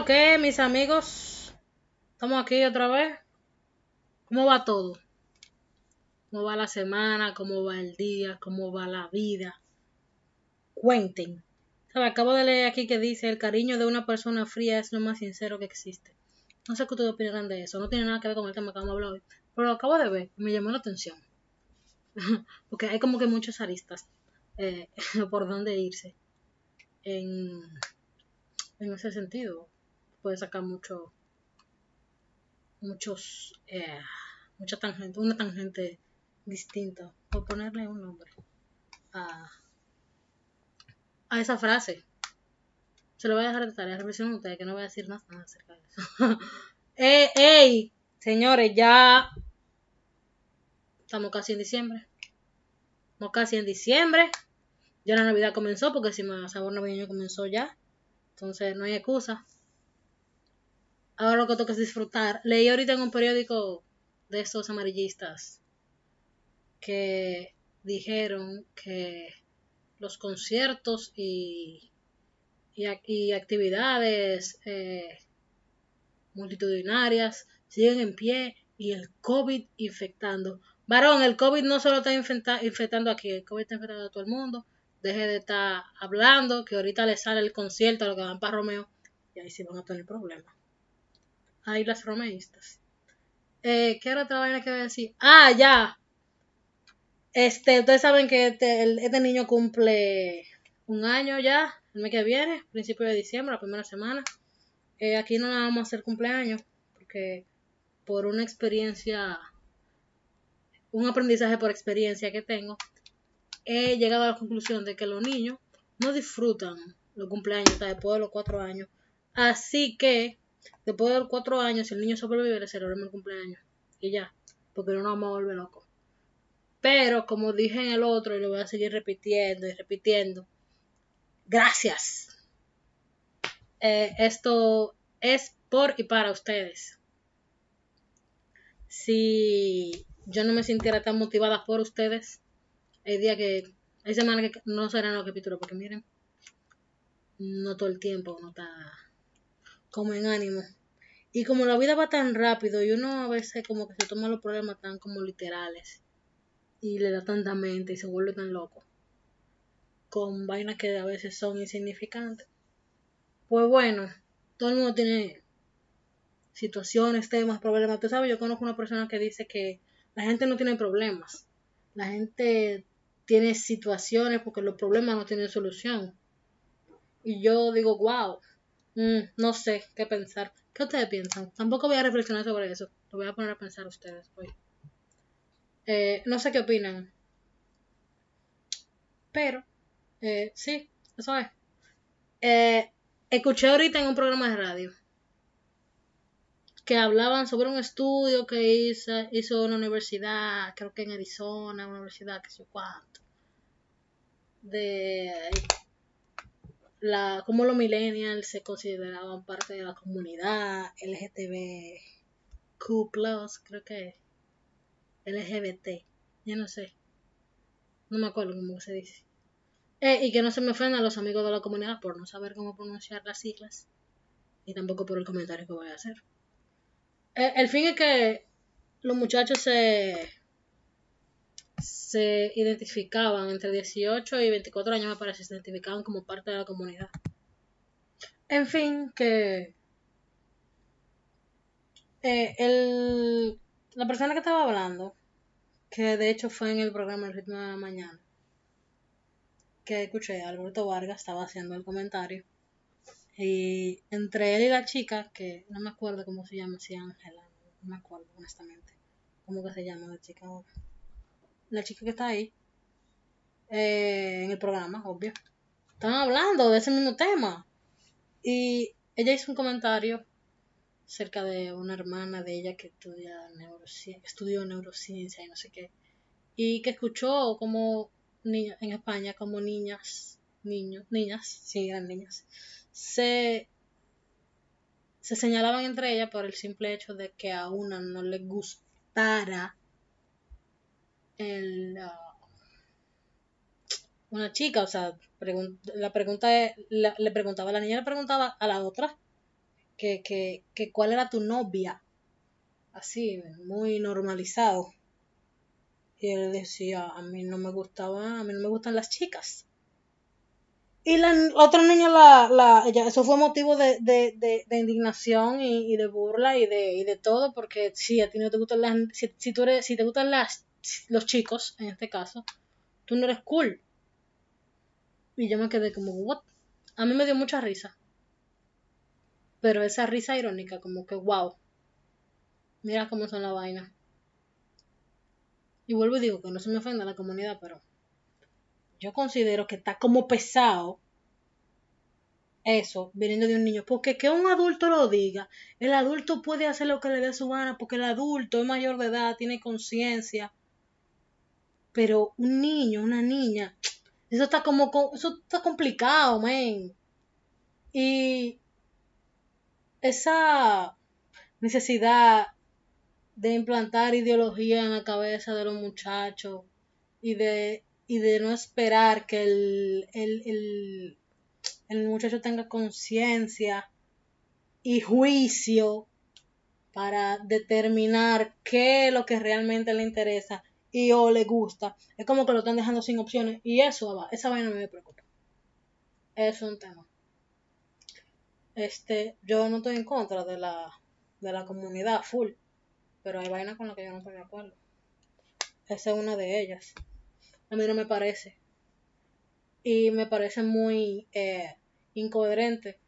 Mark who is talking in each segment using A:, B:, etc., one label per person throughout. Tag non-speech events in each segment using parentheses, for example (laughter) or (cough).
A: lo que, mis amigos? Estamos aquí otra vez. ¿Cómo va todo? ¿Cómo va la semana? ¿Cómo va el día? ¿Cómo va la vida? Cuenten. Acabo de leer aquí que dice, el cariño de una persona fría es lo más sincero que existe. No sé qué ustedes opinarán de eso. No tiene nada que ver con el tema que vamos a hablar hoy. Pero lo acabo de ver me llamó la atención. (laughs) Porque hay como que muchos aristas eh, (laughs) por dónde irse. En, en ese sentido. Puede sacar mucho muchos eh, mucha tangente, una tangente distinta, por ponerle un nombre a, a esa frase. Se lo voy a dejar de tarea, reflexionen ustedes, que no voy a decir nada acerca de eso. (laughs) ¡Ey, ey! Señores, ya estamos casi en diciembre. Estamos casi en diciembre. Ya la Navidad comenzó, porque si más sabor navideño comenzó ya. Entonces no hay excusa. Ahora lo que toca es disfrutar. Leí ahorita en un periódico de estos amarillistas que dijeron que los conciertos y, y, actividades eh, multitudinarias siguen en pie y el COVID infectando. Varón, el COVID no solo está infectando aquí, el COVID está infectando a todo el mundo. Deje de estar hablando, que ahorita le sale el concierto a lo que van para Romeo y ahí sí van a tener problemas. Ahí las romeístas. Eh, ¿Qué era otra vaina que voy a decir? Ah, ya. Este, ustedes saben que este, este niño cumple un año ya, el mes que viene, principio de diciembre, la primera semana. Eh, aquí no vamos a hacer cumpleaños, porque por una experiencia, un aprendizaje por experiencia que tengo, he llegado a la conclusión de que los niños no disfrutan los cumpleaños hasta después de los cuatro años. Así que Después de los cuatro años, si el niño sobrevive, le celebramos el cumpleaños. Y ya, porque no nos vamos a volver locos. Pero, como dije en el otro, y lo voy a seguir repitiendo y repitiendo, gracias. Eh, esto es por y para ustedes. Si yo no me sintiera tan motivada por ustedes, hay días que, hay semanas que no serán los capítulos, porque miren, no todo el tiempo no está como en ánimo. Y como la vida va tan rápido y uno a veces como que se toma los problemas tan como literales y le da tanta mente y se vuelve tan loco con vainas que a veces son insignificantes. Pues bueno, todo el mundo tiene situaciones, temas, problemas. Tú sabes, yo conozco una persona que dice que la gente no tiene problemas. La gente tiene situaciones porque los problemas no tienen solución. Y yo digo, wow, Mm, no sé qué pensar. ¿Qué ustedes piensan? Tampoco voy a reflexionar sobre eso. Lo voy a poner a pensar ustedes hoy. Eh, no sé qué opinan. Pero, eh, sí, eso es. Eh, escuché ahorita en un programa de radio que hablaban sobre un estudio que hizo, hizo una universidad, creo que en Arizona, una universidad que sé cuánto, de la, como los millennials se consideraban parte de la comunidad LGTBQ+, creo que LGBT, ya no sé, no me acuerdo cómo se dice. Eh, y que no se me ofendan los amigos de la comunidad por no saber cómo pronunciar las siglas, y tampoco por el comentario que voy a hacer. Eh, el fin es que los muchachos se se identificaban entre 18 y 24 años, me parece, se identificaban como parte de la comunidad. En fin, que eh, el, la persona que estaba hablando, que de hecho fue en el programa El ritmo de la mañana, que escuché, Alberto Vargas estaba haciendo el comentario. Y entre él y la chica, que no me acuerdo cómo se llama, si Ángela, no me acuerdo honestamente cómo que se llama la chica ahora la chica que está ahí, eh, en el programa, obvio, estaban hablando de ese mismo tema. Y ella hizo un comentario acerca de una hermana de ella que estudia neurociencia, estudió neurociencia y no sé qué. Y que escuchó como en España, como niñas, niños, niñas, sí, eran niñas, se, se señalaban entre ellas por el simple hecho de que a una no le gustara el, una chica, o sea, la pregunta le preguntaba, la niña le preguntaba a la otra que, que, que cuál era tu novia. Así, muy normalizado. Y él decía, a mí no me gustaba, a mí no me gustan las chicas. Y la, otra niña, la, la, eso fue motivo de, de, de, indignación y, de burla y de, y de todo, porque si a ti no te gustan las, si, si tú eres, si te gustan las, los chicos, en este caso, tú no eres cool. Y yo me quedé como, what? A mí me dio mucha risa. Pero esa risa irónica, como que, wow. Mira cómo son la vaina. Y vuelvo y digo que no se me ofenda la comunidad, pero yo considero que está como pesado eso, viniendo de un niño. Porque que un adulto lo diga, el adulto puede hacer lo que le dé su gana, porque el adulto es mayor de edad, tiene conciencia. Pero un niño, una niña, eso está como, eso está complicado, man. Y esa necesidad de implantar ideología en la cabeza de los muchachos y de, y de no esperar que el, el, el, muchacho tenga conciencia y juicio para determinar qué es lo que realmente le interesa y o le gusta. Es como que lo están dejando sin opciones y eso, esa vaina me preocupa. Es un tema. Este, yo no estoy en contra de la, de la comunidad full. Pero hay vainas con las que yo no estoy de acuerdo. Esa es una de ellas. A mí no me parece. Y me parece muy eh, incoherente.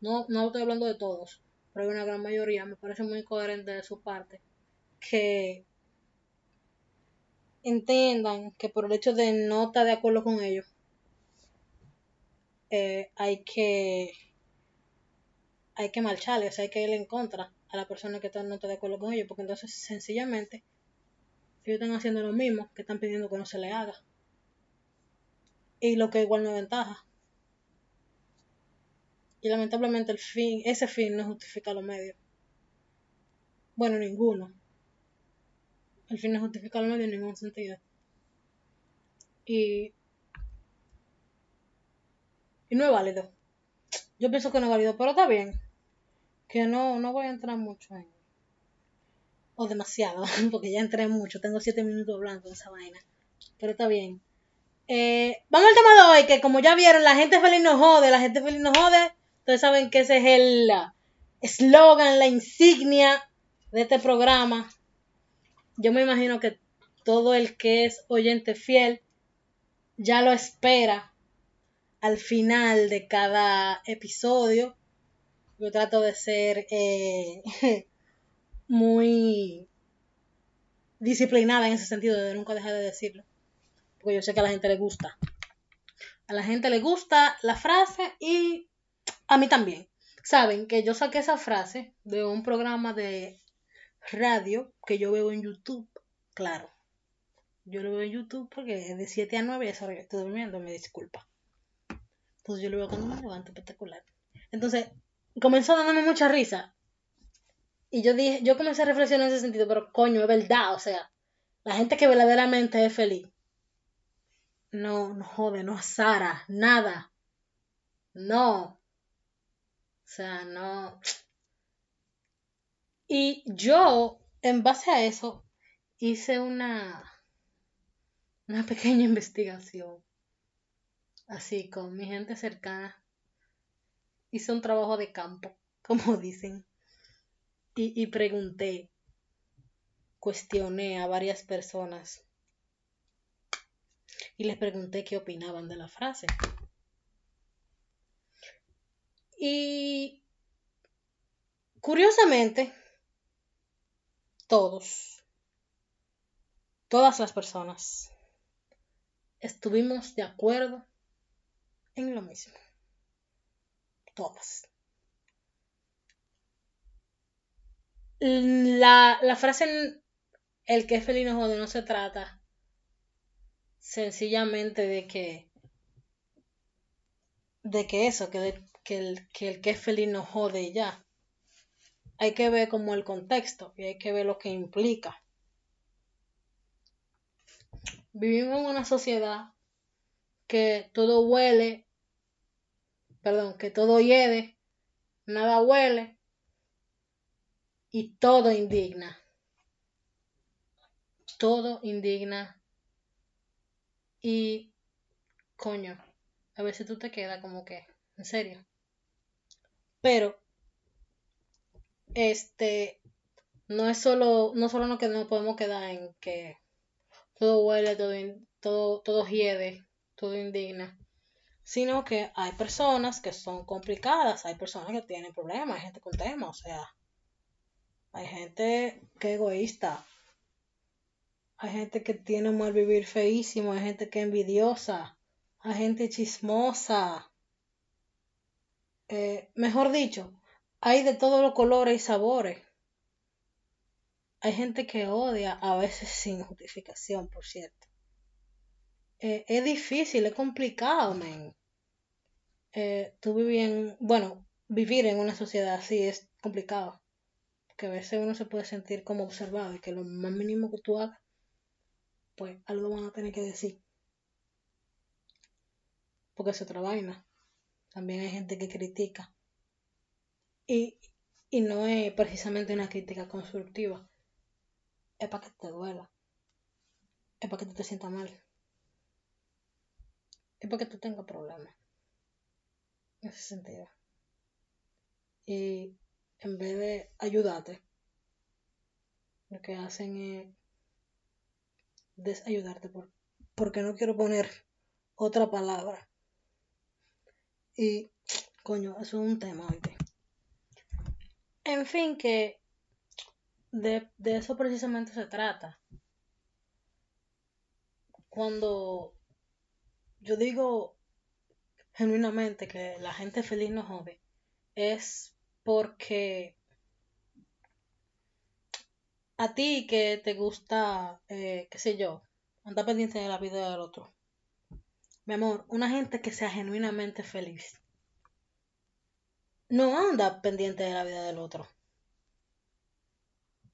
A: No, no estoy hablando de todos, pero hay una gran mayoría. Me parece muy incoherente de su parte. Que entiendan que por el hecho de no estar de acuerdo con ellos, eh, hay que hay que marcharle, hay que ir en contra a la persona que no está de acuerdo con ellos, porque entonces sencillamente ellos están haciendo lo mismo que están pidiendo que no se le haga. Y lo que igual no es ventaja. Y lamentablemente el fin, ese fin no justifica los medios. Bueno, ninguno. El fin no justifica los medios en ningún sentido. Y, y no es válido. Yo pienso que no es válido, pero está bien que no, no voy a entrar mucho en... O demasiado, (laughs) porque ya entré mucho, tengo siete minutos hablando de esa vaina. Pero está bien. Eh, vamos al tema de hoy, que como ya vieron, la gente feliz no jode, la gente feliz no jode. Ustedes saben que ese es el eslogan, la insignia de este programa. Yo me imagino que todo el que es oyente fiel ya lo espera al final de cada episodio yo trato de ser eh, (laughs) muy disciplinada en ese sentido, de nunca dejar de decirlo. Porque yo sé que a la gente le gusta. A la gente le gusta la frase y a mí también. Saben que yo saqué esa frase de un programa de radio que yo veo en YouTube. Claro. Yo lo veo en YouTube porque de 7 a 9 ya estoy durmiendo, me disculpa. Entonces yo lo veo cuando me levanto espectacular. Entonces, comenzó dándome mucha risa. Y yo dije, yo comencé a reflexionar en ese sentido, pero coño, es verdad, o sea, la gente que verdaderamente es feliz. No, no jode, no Sara, nada. No. O sea, no. Y yo, en base a eso, hice una, una (laughs) pequeña investigación. Así, con mi gente cercana hice un trabajo de campo, (laughs) como dicen, y, pregunté, cuestioné a varias personas y les pregunté qué opinaban de la frase. Y curiosamente, todos, todas las personas, estuvimos de acuerdo en lo mismo todas. La, la frase el que es feliz no jode no se trata sencillamente de que de que eso, que, que, el, que el que es feliz no jode ya. Hay que ver como el contexto y hay que ver lo que implica. Vivimos en una sociedad que todo huele perdón, que todo hiede, nada huele y todo indigna. Todo indigna. Y, coño, a veces tú te quedas como que, en serio. Pero, este, no es solo, no solo no que nos podemos quedar en que todo huele, todo, todo, todo hiede, todo indigna, sino que hay personas que son complicadas, hay personas que tienen problemas, hay gente con temas, o sea, hay gente que es egoísta, hay gente que tiene un mal vivir feísimo, hay gente que es envidiosa, hay gente chismosa. Eh, mejor dicho, hay de todos los colores y sabores. Hay gente que odia, a veces sin justificación, por cierto. Eh, es difícil, es complicado, men. Eh, tú vivir en, bueno, vivir en una sociedad así es complicado. Porque a veces uno se puede sentir como observado y que lo más mínimo que tú hagas, pues algo van a tener que decir. Porque es otra vaina. También hay gente que critica. Y, y no es precisamente una crítica constructiva es para que te duela. Es para que tú te sientas mal. Es para que tú tengas problemas. En ese sentido. Y en vez de ayudarte, lo que hacen es desayudarte por, porque no quiero poner otra palabra. Y, coño, eso es un tema, oíste. En fin, que de, eso precisamente se trata. Cuando yo digo genuinamente que la gente feliz no jode, es porque a ti que te gusta, eh, qué sé yo, andar pendiente de la vida del otro. Mi amor, una gente que sea genuinamente feliz no anda pendiente de la vida del otro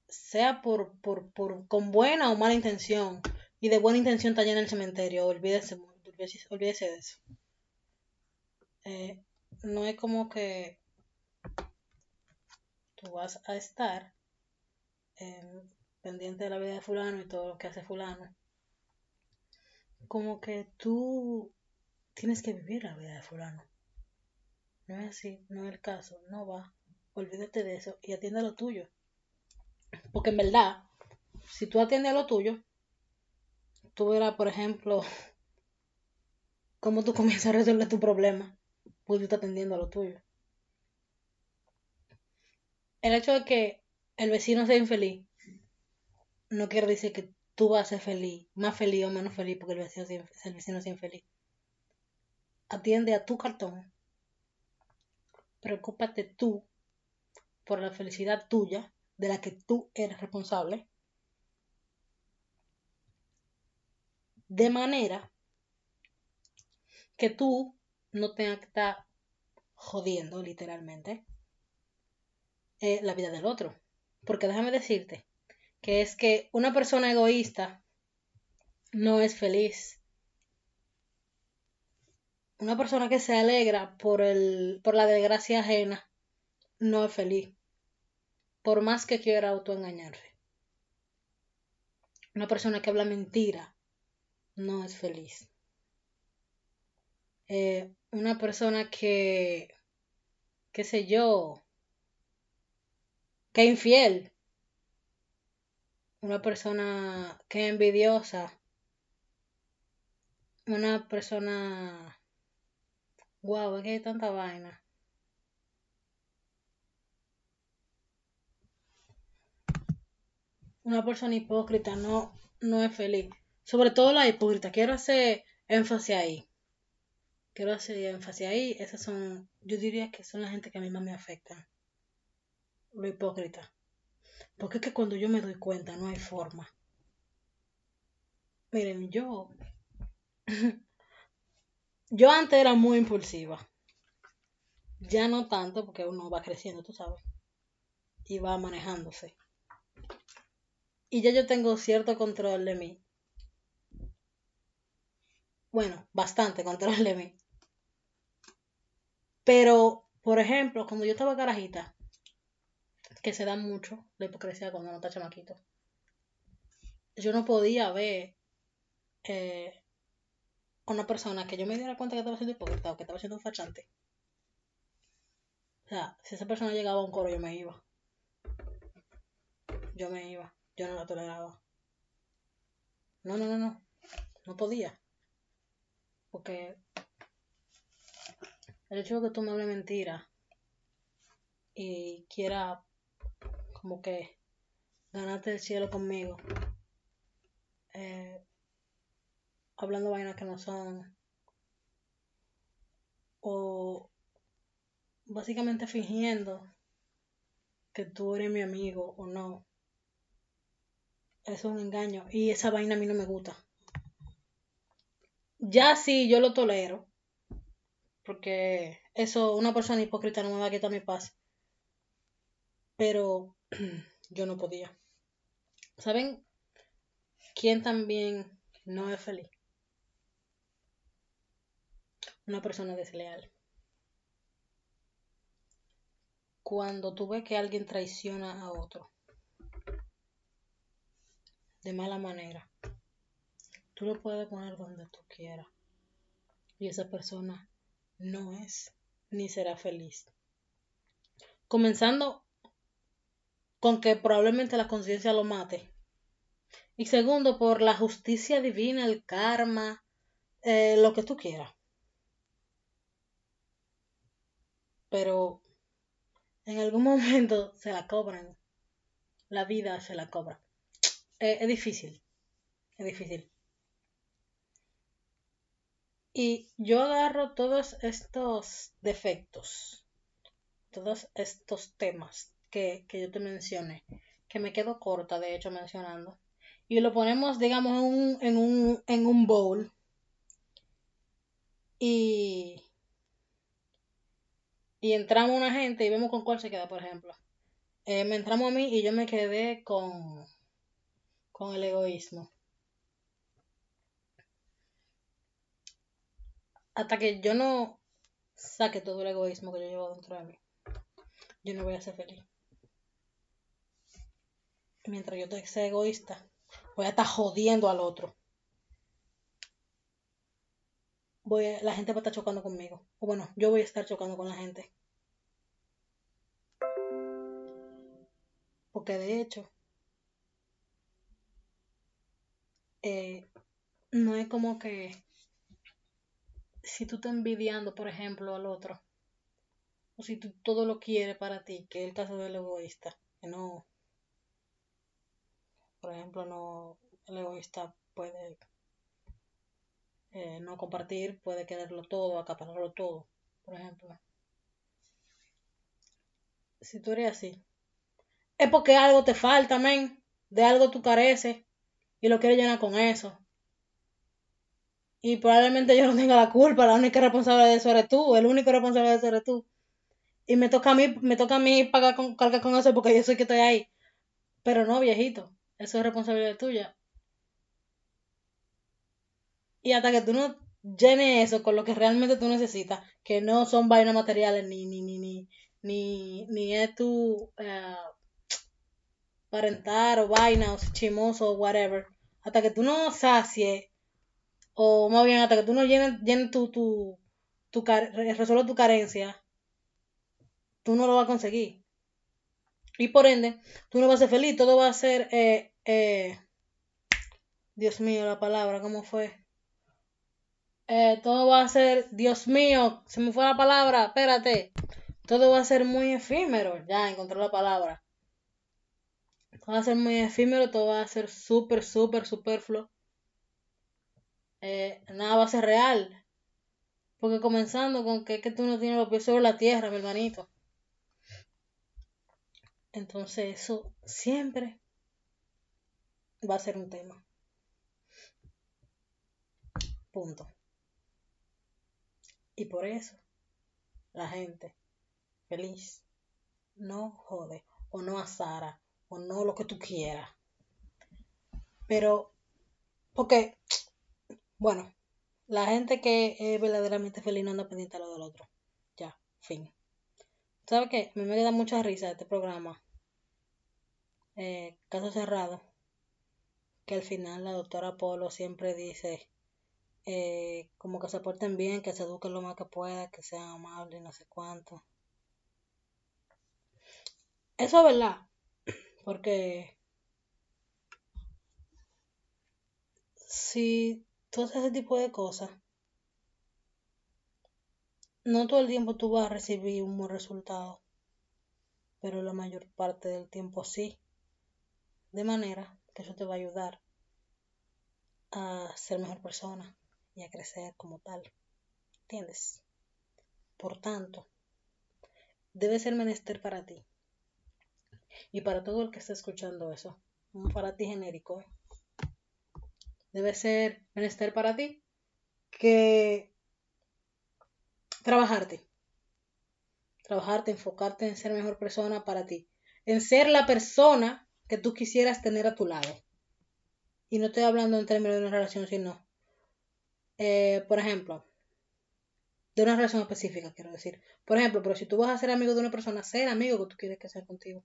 A: sea por, por, por, con buena o mala intención, y de buena intención está llena el cementerio, olvídese, olvídese, de eso. Eh, no es como que tú vas a estar eh, pendiente de la vida de fulano y todo lo que hace fulano. Como que tú tienes que vivir la vida de fulano. No es así, no es el caso, no va. Olvídate de eso y atienda lo tuyo. Porque en verdad, si tú atiendes a lo tuyo, tú verás, por ejemplo, (laughs) cómo tú comienzas a resolver tu problema, porque tú estás atendiendo a lo tuyo. El hecho de que el vecino sea infeliz no quiere decir que tú vas a ser feliz, más feliz o menos feliz porque el vecino, el vecino sea infeliz. Atiende a tu cartón. Preocúpate tú por la felicidad tuya de la que tú eres responsable. De manera que tú no tengas que estar jodiendo literalmente eh, la vida del otro. Porque déjame decirte que es que una persona egoísta no es feliz. Una persona que se alegra por, el, por la desgracia ajena no es feliz por más que quiera autoengañarse. Una persona que habla mentira no es feliz. Eh, una persona que, qué sé yo, que infiel. Una persona que envidiosa. Una persona... Wow, es que hay tanta vaina. una persona hipócrita no, no es feliz. Sobre todo la hipócrita. Quiero hacer énfasis ahí. Quiero hacer énfasis ahí. Esas son, yo diría que son la gente que a mí más me afectan. Lo hipócrita. Porque es que cuando yo me doy cuenta no hay forma. Miren, yo... yo antes era muy impulsiva. Ya no tanto porque uno va creciendo, tú sabes. Y va manejándose y ya yo tengo cierto control de mí. Bueno, bastante control de mí. Pero, por ejemplo, cuando yo estaba carajita, que se da mucho la hipocresía cuando uno está chamaquito. Yo no podía ver eh, una persona que yo me diera cuenta que estaba siendo hipócrita o que estaba siendo un fachante. O sea, si esa persona llegaba a un coro, yo me iba. Yo me iba. Yo no la toleraba. No, no, no, no. No podía. Porque el hecho de que tú me hables mentira y quiera como que ganarte el cielo conmigo, eh, hablando vainas que no son, o básicamente fingiendo que tú eres mi amigo o no. Es un engaño y esa vaina a mí no me gusta. Ya sí, yo lo tolero. Porque eso, una persona hipócrita no me va a quitar mi paz. Pero (clears throat) yo no podía. ¿Saben quién también no es feliz? Una persona desleal. Cuando tú ves que alguien traiciona a otro de mala manera, Tú lo puedes poner donde tú quieras. Y esa persona no es ni será feliz. Comenzando con que probablemente la conciencia lo mate. Y segundo, por la justicia divina, el karma, eh, lo que tú quieras. Pero en algún (laughs) momento se la cobran. La vida se la cobra. Eh, es difícil. Es difícil. Y yo agarro todos estos defectos, todos estos temas que, yo te mencioné, que me quedo corta de hecho mencionando, y lo ponemos, digamos, en un, en un, en un bowl. Y, y entramos una gente y vemos con cuál se queda, por ejemplo. Eh, me entramos a mí y yo me quedé con, con el egoísmo. hasta que yo no saque todo el egoísmo que yo llevo dentro de mí, yo no voy a ser feliz. Mientras yo sea egoísta, voy a estar jodiendo al otro. Voy la gente va a estar chocando conmigo. O bueno, yo voy a estar chocando con la gente. Porque de hecho, eh, no es como que si tú estás envidiando, por ejemplo, al otro, o si tú todo lo quieres para ti, que es el caso del egoísta, que no, por ejemplo, no, el egoísta puede eh, no compartir, puede quererlo todo, acapararlo todo, por ejemplo. Si tú eres así, es porque algo te falta, men, de algo tú careces y lo quieres llenar con eso y probablemente yo no tenga la culpa, la única responsable de eso eres tú, el único responsable de eso eres tú. Y me toca a mí, me toca a mí pagar con, cargar con eso porque yo soy que estoy ahí. Pero no, viejito, eso es responsabilidad tuya. Y hasta que tú no llenes eso con lo que realmente tú necesitas, que no son vainas materiales, ni, ni, ni, ni, ni, ni es tu uh, parentar o vaina o chimoso o whatever, hasta que tú no sacies o más bien hasta que tú no llenes, tu, tu, tu, resuelva tu carencia, tú no lo vas a conseguir. Y por ende, tú no vas a ser feliz, todo va a ser, eh, eh, Dios mío, la palabra, ¿cómo fue? Eh, todo va a ser, Dios mío, se me fue la palabra, espérate. Todo va a ser muy efímero, ya encontré la palabra. Todo va a ser muy efímero, todo va a ser súper, súper superfluo eh, nada va a ser real. Porque comenzando con que, que tú no tienes los pies sobre la tierra, mi hermanito. Entonces eso siempre va a ser un tema. Punto. Y por eso la gente feliz no jode o no asara o no lo que tú quieras. Pero, porque bueno, la gente que es verdaderamente feliz no anda pendiente a lo del otro. Ya, fin. ¿Sabes qué? Me da mucha risa este programa. eh, caso cerrado, que al final la doctora Polo siempre dice eh, como que se porten bien, que se eduquen lo más que pueda, que sean amables, no sé cuánto. Eso es verdad, porque si tú haces ese tipo de cosas, no todo el tiempo tú vas a recibir un buen resultado, pero la mayor parte del tiempo sí. De manera que eso te va a ayudar a ser mejor persona a crecer como tal. ¿Entiendes? Por tanto, debe ser menester para ti. Y para todo el que esté escuchando eso, para ti genérico, debe ser menester para ti que trabajarte. Trabajarte, enfocarte en ser mejor persona para ti. En ser la persona que tú quisieras tener a tu lado. Y no estoy hablando en términos de una relación, sino, eh, por ejemplo, de una relación específica, quiero decir. Por ejemplo, pero si tú vas a ser amigo de una persona, ser amigo que tú quieres que sea contigo.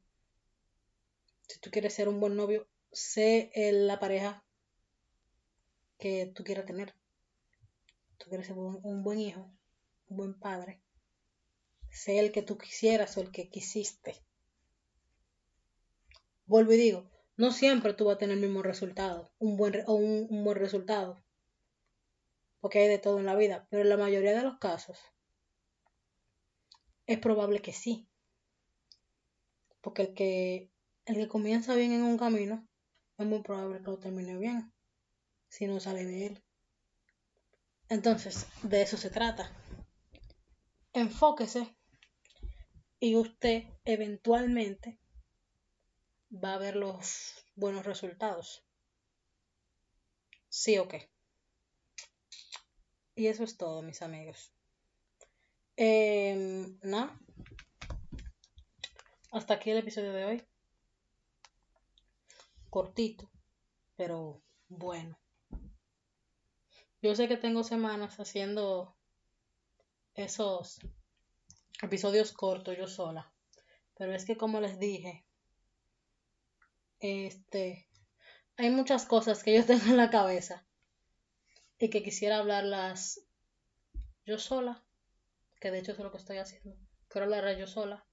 A: Si tú quieres ser un buen novio, sé la pareja que tú quieras tener. Tú quieres ser un buen hijo, un buen padre. Sé el que tú quisieras o el que quisiste. Vuelvo y digo, no siempre tú vas a tener el mismo resultado, un buen, o un, buen resultado, porque hay de todo en la vida, pero en la mayoría de los casos es probable que sí, porque el que, el que comienza bien en un camino es muy probable que lo termine bien, si no sale de él. Entonces, de eso se trata. Enfóquese y usted eventualmente va a ver los buenos resultados. Sí o qué. Y eso es todo, mis amigos. Eh, Nada. Hasta aquí el episodio de hoy. Cortito, pero bueno. Yo sé que tengo semanas haciendo esos episodios cortos yo sola. Pero es que como les dije, este, hay muchas cosas que yo (laughs) tengo en la cabeza y que quisiera hablarlas yo sola, que de hecho es lo que estoy haciendo. Quiero hablar yo sola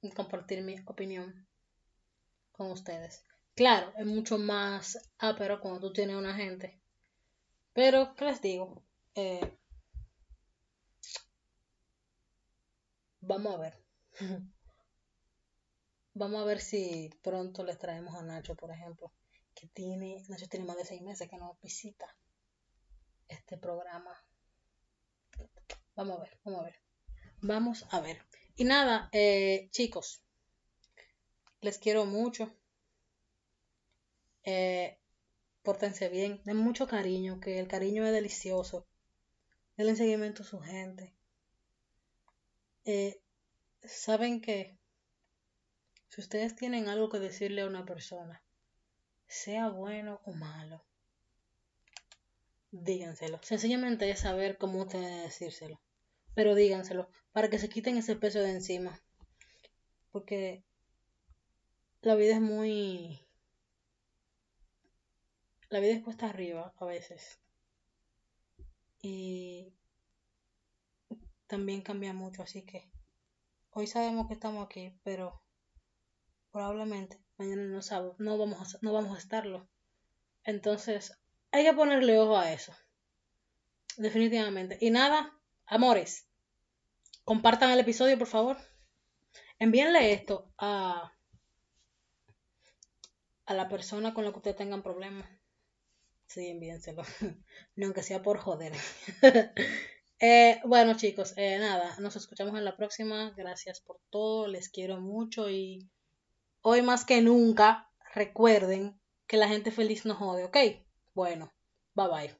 A: y compartir mi opinión con ustedes. Claro, es mucho más pero cuando tú tienes una gente. Pero, ¿qué les digo? Eh, vamos a ver. (laughs) Vamos a ver si pronto les traemos a Nacho, por ejemplo, que tiene, Nacho tiene más de seis meses que no visita este programa. Vamos a ver, vamos a ver. Vamos a ver. Y nada, eh, chicos, les quiero mucho. Eh, pórtense bien, den mucho cariño, que el cariño es delicioso. Denle seguimiento a su gente. Eh, Saben que si ustedes tienen algo que decirle a una persona, sea bueno o malo, díganselo. Sencillamente es saber cómo ustedes decírselo. Pero díganselo para que se quiten ese peso de encima. Porque la vida es muy... La vida es puesta arriba a veces. Y también cambia mucho, así que hoy sabemos que estamos aquí, pero probablemente mañana no, no, vamos no vamos a estarlo. Entonces, hay que ponerle ojo a eso. Definitivamente. Y nada, amores, compartan el episodio, por favor. Envíenle esto a, a la persona con la que ustedes tengan problemas. Sí, envíenselo. (laughs) Ni aunque sea por joder. (laughs) eh, bueno, chicos, eh, nada, nos escuchamos en la próxima. Gracias por todo. Les quiero mucho y hoy más que nunca, recuerden que la gente feliz no jode, ¿ok? Bueno, bye bye.